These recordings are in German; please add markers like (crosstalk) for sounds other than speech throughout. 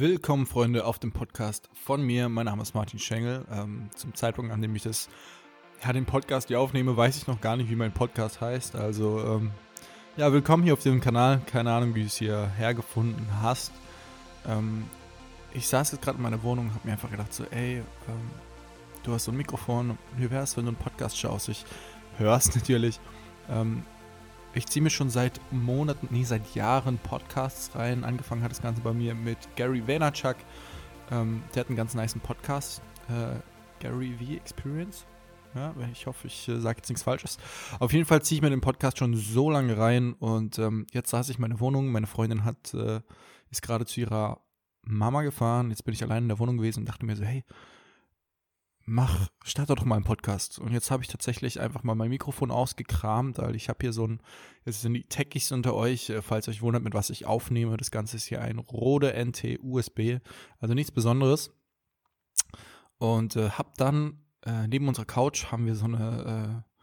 Willkommen, Freunde, auf dem Podcast von mir. Mein Name ist Martin Schengel. Ähm, zum Zeitpunkt, an dem ich das, ja, den Podcast hier aufnehme, weiß ich noch gar nicht, wie mein Podcast heißt. Also, ähm, ja, willkommen hier auf dem Kanal. Keine Ahnung, wie du es hier hergefunden hast. Ähm, ich saß jetzt gerade in meiner Wohnung und habe mir einfach gedacht, so, ey, ähm, du hast so ein Mikrofon. Wie wäre es, wenn du einen Podcast schaust? Ich hörst (laughs) natürlich. Ich ziehe mir schon seit Monaten, nee, seit Jahren Podcasts rein. Angefangen hat das Ganze bei mir mit Gary Vaynerchuk. Ähm, der hat einen ganz niceen Podcast. Äh, Gary V Experience. Ja, ich hoffe, ich äh, sage jetzt nichts Falsches. Auf jeden Fall ziehe ich mir den Podcast schon so lange rein und ähm, jetzt saß ich in meiner Wohnung. Meine Freundin hat, äh, ist gerade zu ihrer Mama gefahren. Jetzt bin ich allein in der Wohnung gewesen und dachte mir so, hey, mach, starte doch mal einen Podcast. Und jetzt habe ich tatsächlich einfach mal mein Mikrofon ausgekramt, weil ich habe hier so ein, jetzt sind die Techies unter euch, äh, falls euch wundert, mit was ich aufnehme. Das Ganze ist hier ein Rode NT USB, also nichts Besonderes. Und äh, habe dann, äh, neben unserer Couch haben wir so eine, äh,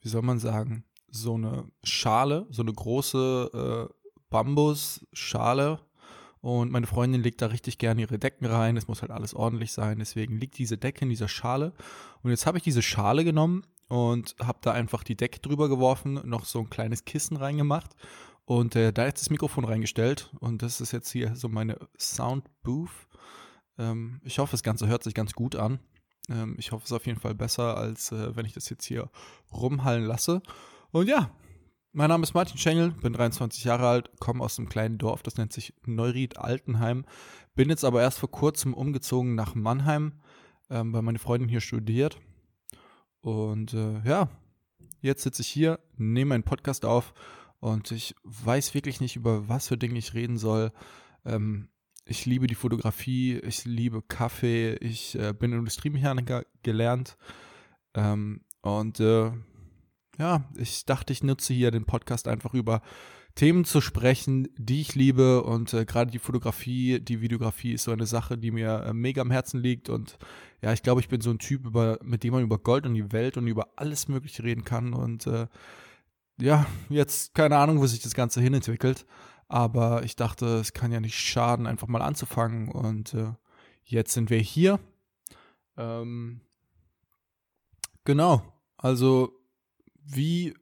wie soll man sagen, so eine Schale, so eine große äh, Bambusschale, und meine Freundin legt da richtig gerne ihre Decken rein. Es muss halt alles ordentlich sein. Deswegen liegt diese Decke in dieser Schale. Und jetzt habe ich diese Schale genommen und habe da einfach die Decke drüber geworfen, noch so ein kleines Kissen reingemacht und äh, da jetzt das Mikrofon reingestellt. Und das ist jetzt hier so meine Soundbooth. Ähm, ich hoffe, das Ganze hört sich ganz gut an. Ähm, ich hoffe, es ist auf jeden Fall besser, als äh, wenn ich das jetzt hier rumhallen lasse. Und ja, mein Name ist Martin Schengel, bin 23 Jahre alt, komme aus einem kleinen Dorf, das nennt sich Neuried-Altenheim. Bin jetzt aber erst vor kurzem umgezogen nach Mannheim, ähm, weil meine Freundin hier studiert. Und äh, ja, jetzt sitze ich hier, nehme einen Podcast auf und ich weiß wirklich nicht, über was für Dinge ich reden soll. Ähm, ich liebe die Fotografie, ich liebe Kaffee, ich äh, bin Industriemechaniker gelernt. Ähm, und äh, ja, ich dachte, ich nutze hier den Podcast einfach über Themen zu sprechen, die ich liebe. Und äh, gerade die Fotografie, die Videografie ist so eine Sache, die mir äh, mega am Herzen liegt. Und ja, ich glaube, ich bin so ein Typ, über, mit dem man über Gold und die Welt und über alles Mögliche reden kann. Und äh, ja, jetzt keine Ahnung, wo sich das Ganze hinentwickelt, aber ich dachte, es kann ja nicht schaden, einfach mal anzufangen. Und äh, jetzt sind wir hier. Ähm, genau, also wie,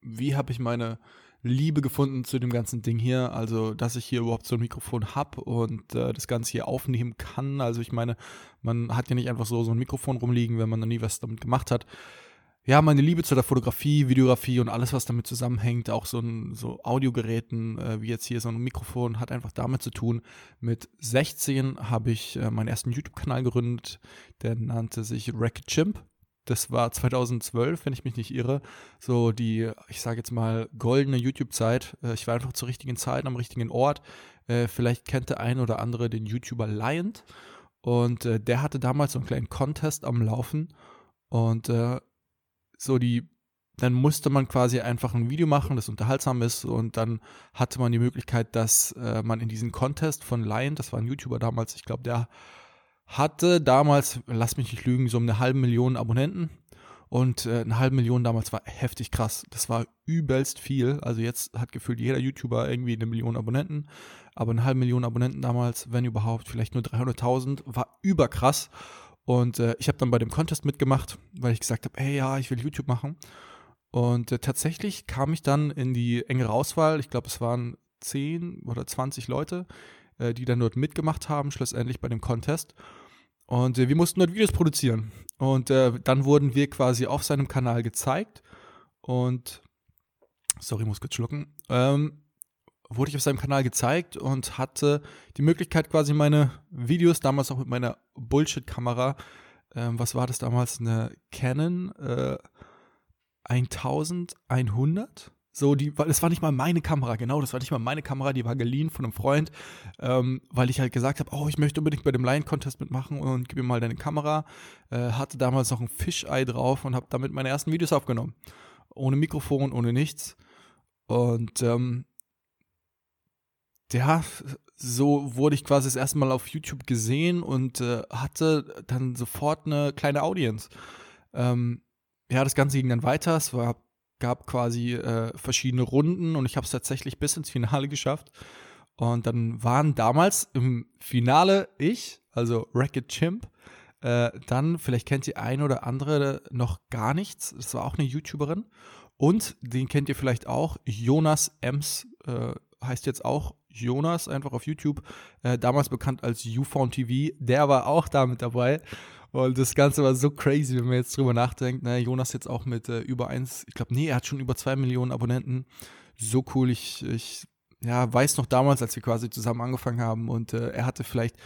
wie habe ich meine Liebe gefunden zu dem ganzen Ding hier, also dass ich hier überhaupt so ein Mikrofon habe und äh, das Ganze hier aufnehmen kann. Also ich meine, man hat ja nicht einfach so, so ein Mikrofon rumliegen, wenn man noch nie was damit gemacht hat. Ja, meine Liebe zu der Fotografie, Videografie und alles, was damit zusammenhängt, auch so ein so Audiogeräten, äh, wie jetzt hier so ein Mikrofon, hat einfach damit zu tun. Mit 16 habe ich äh, meinen ersten YouTube-Kanal gegründet, der nannte sich Racket Chimp das war 2012, wenn ich mich nicht irre, so die, ich sage jetzt mal, goldene YouTube-Zeit. Äh, ich war einfach zur richtigen Zeit am richtigen Ort. Äh, vielleicht kennt der ein oder andere den YouTuber Lion. Und äh, der hatte damals so einen kleinen Contest am Laufen. Und so die, dann musste man quasi einfach ein Video machen, das unterhaltsam ist. Und dann hatte man die Möglichkeit, dass man in diesen Contest von Lion, das war ein YouTuber damals, ich glaube, der hatte damals, lass mich nicht lügen, so eine halbe Million Abonnenten. Und äh, eine halbe Million damals war heftig krass. Das war übelst viel. Also jetzt hat gefühlt jeder YouTuber irgendwie eine Million Abonnenten. Aber eine halbe Million Abonnenten damals, wenn überhaupt, vielleicht nur 300.000, war überkrass. Und äh, ich habe dann bei dem Contest mitgemacht, weil ich gesagt habe, hey ja, ich will YouTube machen. Und äh, tatsächlich kam ich dann in die engere Auswahl. Ich glaube, es waren 10 oder 20 Leute, äh, die dann dort mitgemacht haben, schlussendlich bei dem Contest. Und äh, wir mussten dort Videos produzieren. Und äh, dann wurden wir quasi auf seinem Kanal gezeigt. Und, sorry, muss kurz schlucken. Ähm, wurde ich auf seinem Kanal gezeigt und hatte die Möglichkeit, quasi meine Videos, damals auch mit meiner Bullshit-Kamera, ähm, was war das damals, eine Canon äh, 1100 so, die, es war nicht mal meine Kamera, genau, das war nicht mal meine Kamera, die war geliehen von einem Freund, ähm, weil ich halt gesagt habe, oh, ich möchte unbedingt bei dem Lion-Contest mitmachen und gib mir mal deine Kamera. Äh, hatte damals noch ein Fisheye drauf und habe damit meine ersten Videos aufgenommen. Ohne Mikrofon, ohne nichts. Und ähm, ja, so wurde ich quasi das erste Mal auf YouTube gesehen und äh, hatte dann sofort eine kleine Audience. Ähm, ja, das Ganze ging dann weiter. Es war gab quasi äh, verschiedene Runden und ich habe es tatsächlich bis ins Finale geschafft. Und dann waren damals im Finale ich, also Racket Chimp, äh, dann, vielleicht kennt ihr ein oder andere noch gar nichts. Das war auch eine YouTuberin. Und den kennt ihr vielleicht auch. Jonas Ems äh, heißt jetzt auch Jonas, einfach auf YouTube. Äh, damals bekannt als YouFound TV. Der war auch da mit dabei. Und das Ganze war so crazy, wenn man jetzt drüber nachdenkt. Ne? Jonas jetzt auch mit äh, über eins, ich glaube, nee, er hat schon über zwei Millionen Abonnenten. So cool. Ich, ich ja, weiß noch damals, als wir quasi zusammen angefangen haben und äh, er hatte vielleicht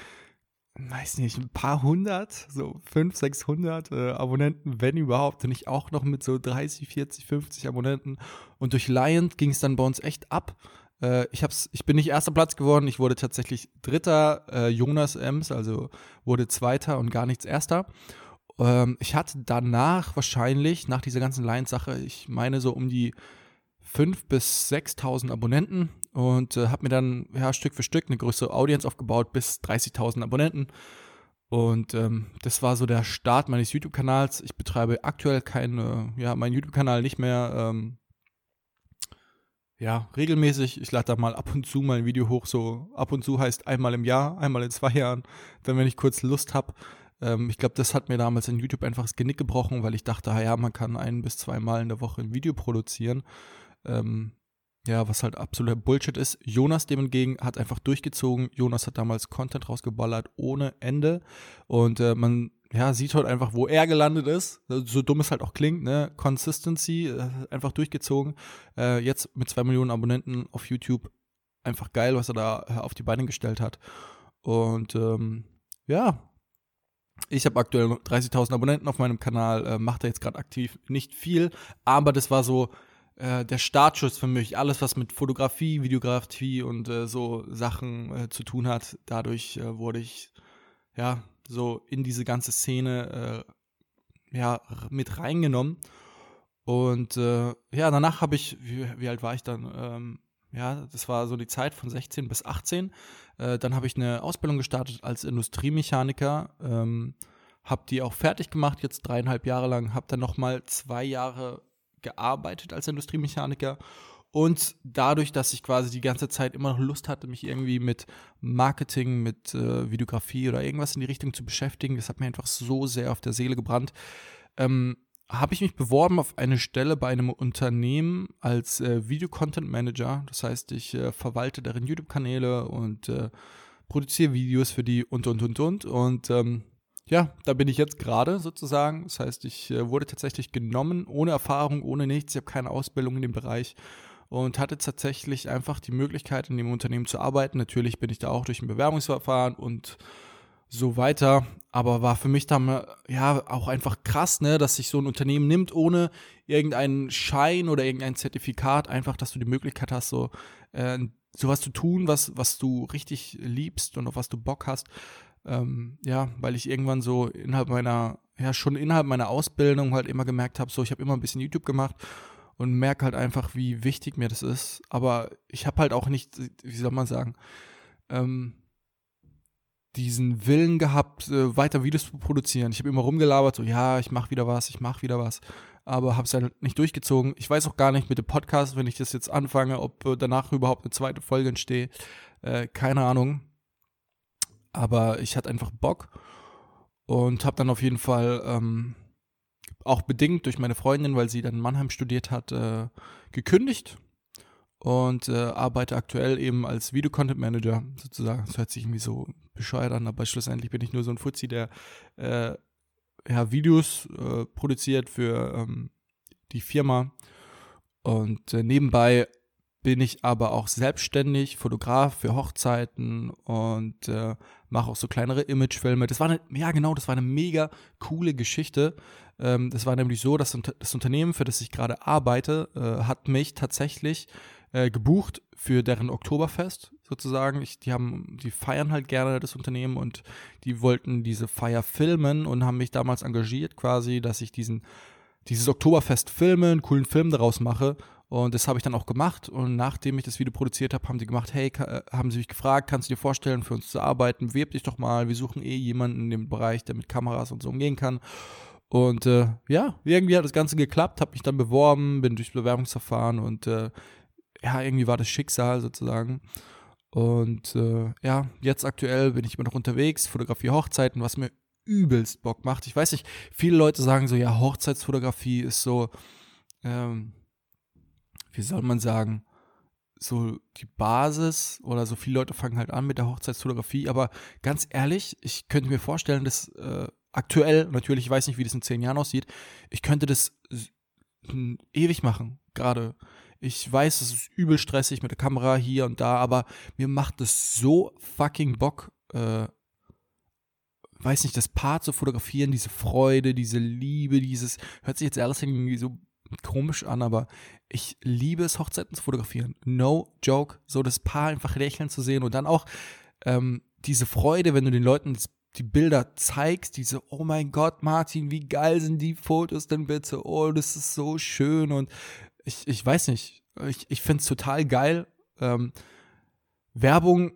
weiß nicht, ein paar hundert, so fünf, sechshundert äh, Abonnenten, wenn überhaupt. Und ich auch noch mit so 30, 40, 50 Abonnenten. Und durch Lion ging es dann bei uns echt ab. Äh, ich, hab's, ich bin nicht erster Platz geworden, ich wurde tatsächlich dritter, äh, Jonas Ems, also wurde zweiter und gar nichts erster. Ähm, ich hatte danach wahrscheinlich, nach dieser ganzen Lions-Sache, ich meine so um die 5.000 bis 6.000 Abonnenten und äh, habe mir dann ja, Stück für Stück eine größere Audience aufgebaut bis 30.000 Abonnenten. Und ähm, das war so der Start meines YouTube-Kanals. Ich betreibe aktuell keine, ja, meinen YouTube-Kanal nicht mehr ähm, ja, regelmäßig. Ich lade da mal ab und zu mal ein Video hoch. So ab und zu heißt einmal im Jahr, einmal in zwei Jahren, dann wenn ich kurz Lust habe. Ähm, ich glaube, das hat mir damals in YouTube einfach das Genick gebrochen, weil ich dachte, ja, man kann ein bis zweimal in der Woche ein Video produzieren. Ähm, ja, was halt absoluter Bullshit ist. Jonas dem hingegen hat einfach durchgezogen. Jonas hat damals Content rausgeballert ohne Ende. Und äh, man ja, sieht halt einfach, wo er gelandet ist. So dumm es halt auch klingt, ne? Consistency, äh, einfach durchgezogen. Äh, jetzt mit zwei Millionen Abonnenten auf YouTube. Einfach geil, was er da äh, auf die Beine gestellt hat. Und ähm, ja, ich habe aktuell 30.000 Abonnenten auf meinem Kanal, äh, macht da jetzt gerade aktiv nicht viel, aber das war so äh, der Startschuss für mich. Alles, was mit Fotografie, Videografie und äh, so Sachen äh, zu tun hat. Dadurch äh, wurde ich ja so in diese ganze Szene äh, ja mit reingenommen. Und äh, ja, danach habe ich, wie, wie, alt war ich dann? Ähm, ja, das war so die Zeit von 16 bis 18. dann habe ich eine Ausbildung gestartet als Industriemechaniker. Ähm, habe die auch fertig gemacht, jetzt dreieinhalb Jahre lang. Habe dann noch mal zwei Jahre gearbeitet als Industriemechaniker. Und dadurch, dass ich quasi die ganze Zeit immer noch Lust hatte, mich irgendwie mit Marketing, mit äh, Videografie oder irgendwas in die Richtung zu beschäftigen, das hat mir einfach so sehr auf der Seele gebrannt, ähm, habe ich mich beworben auf eine Stelle bei einem Unternehmen als äh, Video-Content Manager. Das heißt, ich äh, verwalte deren YouTube-Kanäle und äh, produziere Videos für die und, und, und, und. Und ähm, ja, da bin ich jetzt gerade sozusagen. Das heißt, ich äh, wurde tatsächlich genommen, ohne Erfahrung, ohne nichts. Ich habe keine Ausbildung in dem Bereich und hatte tatsächlich einfach die Möglichkeit, in dem Unternehmen zu arbeiten. Natürlich bin ich da auch durch ein Bewerbungsverfahren und so weiter. Aber war für mich dann ja auch einfach krass, ne, dass sich so ein Unternehmen nimmt, ohne irgendeinen Schein oder irgendein Zertifikat, einfach, dass du die Möglichkeit hast, so äh, sowas zu tun, was, was du richtig liebst und auf was du Bock hast. Ähm, ja, weil ich irgendwann so innerhalb meiner, ja, schon innerhalb meiner Ausbildung halt immer gemerkt habe, so, ich habe immer ein bisschen YouTube gemacht und merke halt einfach, wie wichtig mir das ist. Aber ich habe halt auch nicht, wie soll man sagen, ähm, diesen Willen gehabt, äh, weiter Videos zu produzieren. Ich habe immer rumgelabert, so, ja, ich mache wieder was, ich mache wieder was, aber habe es halt nicht durchgezogen. Ich weiß auch gar nicht mit dem Podcast, wenn ich das jetzt anfange, ob äh, danach überhaupt eine zweite Folge entsteht. Äh, keine Ahnung aber ich hatte einfach Bock und habe dann auf jeden Fall ähm, auch bedingt durch meine Freundin, weil sie dann in Mannheim studiert hat, äh, gekündigt und äh, arbeite aktuell eben als Video-Content Manager sozusagen. Das hört sich irgendwie so bescheuert an, aber schlussendlich bin ich nur so ein Fuzzi, der äh, ja, Videos äh, produziert für ähm, die Firma und äh, nebenbei bin ich aber auch selbstständig, Fotograf für Hochzeiten und äh, mache auch so kleinere Imagefilme. Das war eine, ja genau, das war eine mega coole Geschichte. Ähm, das war nämlich so, dass das Unternehmen, für das ich gerade arbeite, äh, hat mich tatsächlich äh, gebucht für deren Oktoberfest sozusagen. Ich, die haben, die feiern halt gerne das Unternehmen und die wollten diese Feier filmen und haben mich damals engagiert quasi, dass ich diesen dieses Oktoberfest filme, einen coolen Film daraus mache und das habe ich dann auch gemacht. Und nachdem ich das Video produziert habe, haben sie gemacht, hey, äh, haben sie mich gefragt, kannst du dir vorstellen, für uns zu arbeiten? Bewirb dich doch mal. Wir suchen eh jemanden in dem Bereich, der mit Kameras und so umgehen kann. Und äh, ja, irgendwie hat das Ganze geklappt, habe mich dann beworben, bin durchs Bewerbungsverfahren und äh, ja, irgendwie war das Schicksal sozusagen. Und äh, ja, jetzt aktuell bin ich immer noch unterwegs, fotografiere Hochzeiten, was mir übelst Bock macht. Ich weiß nicht, viele Leute sagen so, ja, Hochzeitsfotografie ist so, ähm, wie soll man sagen, so die Basis oder so viele Leute fangen halt an mit der Hochzeitsfotografie, aber ganz ehrlich, ich könnte mir vorstellen, dass äh, aktuell, natürlich, ich weiß nicht, wie das in zehn Jahren aussieht, ich könnte das ewig machen, gerade. Ich weiß, es ist übel stressig mit der Kamera hier und da, aber mir macht es so fucking Bock, äh, weiß nicht, das Paar zu fotografieren, diese Freude, diese Liebe, dieses, hört sich jetzt alles irgendwie so komisch an, aber ich liebe es, Hochzeiten zu fotografieren. No joke, so das Paar einfach lächeln zu sehen und dann auch ähm, diese Freude, wenn du den Leuten die Bilder zeigst, diese, oh mein Gott, Martin, wie geil sind die Fotos denn bitte? Oh, das ist so schön und ich, ich weiß nicht, ich, ich finde es total geil. Ähm, Werbung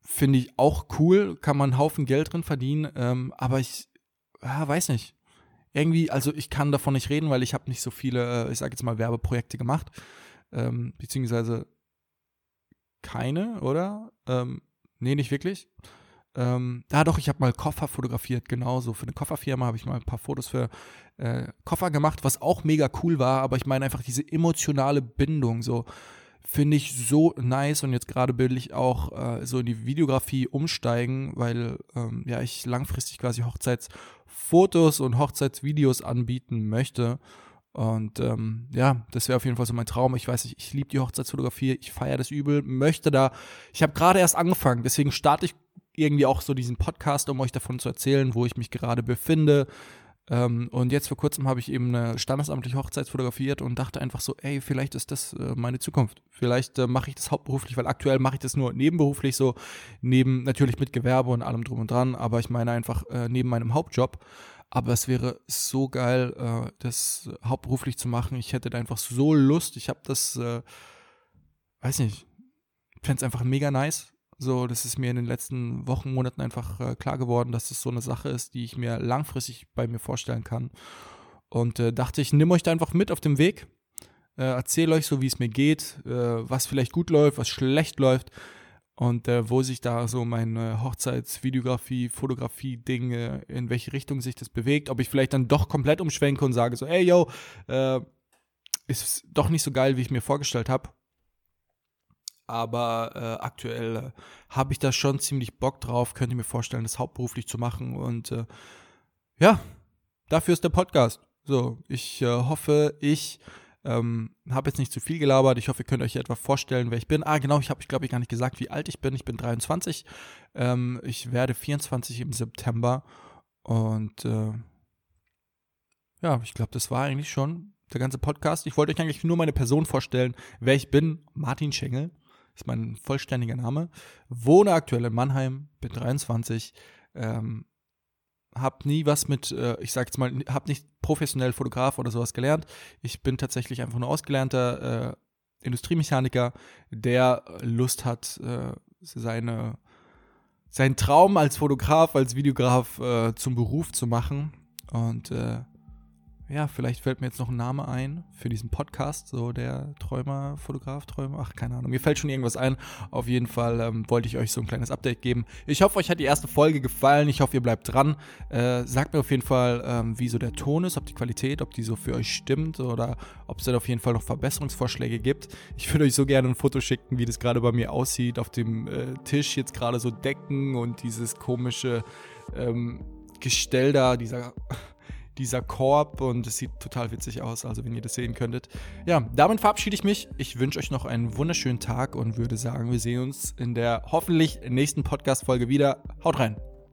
finde ich auch cool, kann man einen Haufen Geld drin verdienen, ähm, aber ich ja, weiß nicht. Irgendwie, also ich kann davon nicht reden, weil ich habe nicht so viele, äh, ich sage jetzt mal, Werbeprojekte gemacht, ähm, beziehungsweise keine, oder? Ähm, nee, nicht wirklich. Ähm, ja, doch, ich habe mal Koffer fotografiert, genauso. Für eine Kofferfirma habe ich mal ein paar Fotos für äh, Koffer gemacht, was auch mega cool war, aber ich meine einfach diese emotionale Bindung, so finde ich so nice und jetzt gerade will ich auch äh, so in die Videografie umsteigen, weil ähm, ja ich langfristig quasi Hochzeitsfotos und Hochzeitsvideos anbieten möchte. Und ähm, ja, das wäre auf jeden Fall so mein Traum. Ich weiß nicht, ich liebe die Hochzeitsfotografie, ich feiere das übel, möchte da. Ich habe gerade erst angefangen, deswegen starte ich irgendwie auch so diesen Podcast, um euch davon zu erzählen, wo ich mich gerade befinde. Ähm, und jetzt vor kurzem habe ich eben eine standesamtliche Hochzeit fotografiert und dachte einfach so, ey, vielleicht ist das äh, meine Zukunft. Vielleicht äh, mache ich das hauptberuflich, weil aktuell mache ich das nur nebenberuflich so, neben natürlich mit Gewerbe und allem drum und dran, aber ich meine einfach äh, neben meinem Hauptjob. Aber es wäre so geil, äh, das hauptberuflich zu machen. Ich hätte da einfach so Lust. Ich habe das, äh, weiß nicht, fände es einfach mega nice. So, das ist mir in den letzten Wochen, Monaten einfach äh, klar geworden, dass das so eine Sache ist, die ich mir langfristig bei mir vorstellen kann. Und äh, dachte ich, nimm euch da einfach mit auf dem Weg. Äh, erzähle euch so, wie es mir geht, äh, was vielleicht gut läuft, was schlecht läuft und äh, wo sich da so meine Hochzeitsvideografie, Fotografie-Ding, in welche Richtung sich das bewegt. Ob ich vielleicht dann doch komplett umschwenke und sage so, ey, yo, äh, ist doch nicht so geil, wie ich mir vorgestellt habe aber äh, aktuell äh, habe ich da schon ziemlich Bock drauf, könnte mir vorstellen, das hauptberuflich zu machen und äh, ja, dafür ist der Podcast. So, ich äh, hoffe, ich ähm, habe jetzt nicht zu viel gelabert. Ich hoffe, ihr könnt euch etwa vorstellen, wer ich bin. Ah, genau, ich habe, ich glaube, ich gar nicht gesagt, wie alt ich bin. Ich bin 23. Ähm, ich werde 24 im September und äh, ja, ich glaube, das war eigentlich schon der ganze Podcast. Ich wollte euch eigentlich nur meine Person vorstellen, wer ich bin. Martin Schengel ist mein vollständiger Name. Wohne aktuell in Mannheim, bin 23, ähm, habe nie was mit, äh, ich sag jetzt mal, habe nicht professionell Fotograf oder sowas gelernt. Ich bin tatsächlich einfach nur ausgelernter äh, Industriemechaniker, der Lust hat, äh, seine, seinen Traum als Fotograf, als Videograf äh, zum Beruf zu machen. Und äh, ja, vielleicht fällt mir jetzt noch ein Name ein für diesen Podcast, so der Träumer, Fotograf, Träumer, ach, keine Ahnung, mir fällt schon irgendwas ein. Auf jeden Fall ähm, wollte ich euch so ein kleines Update geben. Ich hoffe, euch hat die erste Folge gefallen. Ich hoffe, ihr bleibt dran. Äh, sagt mir auf jeden Fall, ähm, wie so der Ton ist, ob die Qualität, ob die so für euch stimmt oder ob es dann auf jeden Fall noch Verbesserungsvorschläge gibt. Ich würde euch so gerne ein Foto schicken, wie das gerade bei mir aussieht. Auf dem äh, Tisch jetzt gerade so Decken und dieses komische ähm, Gestell da, dieser dieser Korb und es sieht total witzig aus, also wenn ihr das sehen könntet. Ja, damit verabschiede ich mich. Ich wünsche euch noch einen wunderschönen Tag und würde sagen, wir sehen uns in der hoffentlich nächsten Podcast-Folge wieder. Haut rein!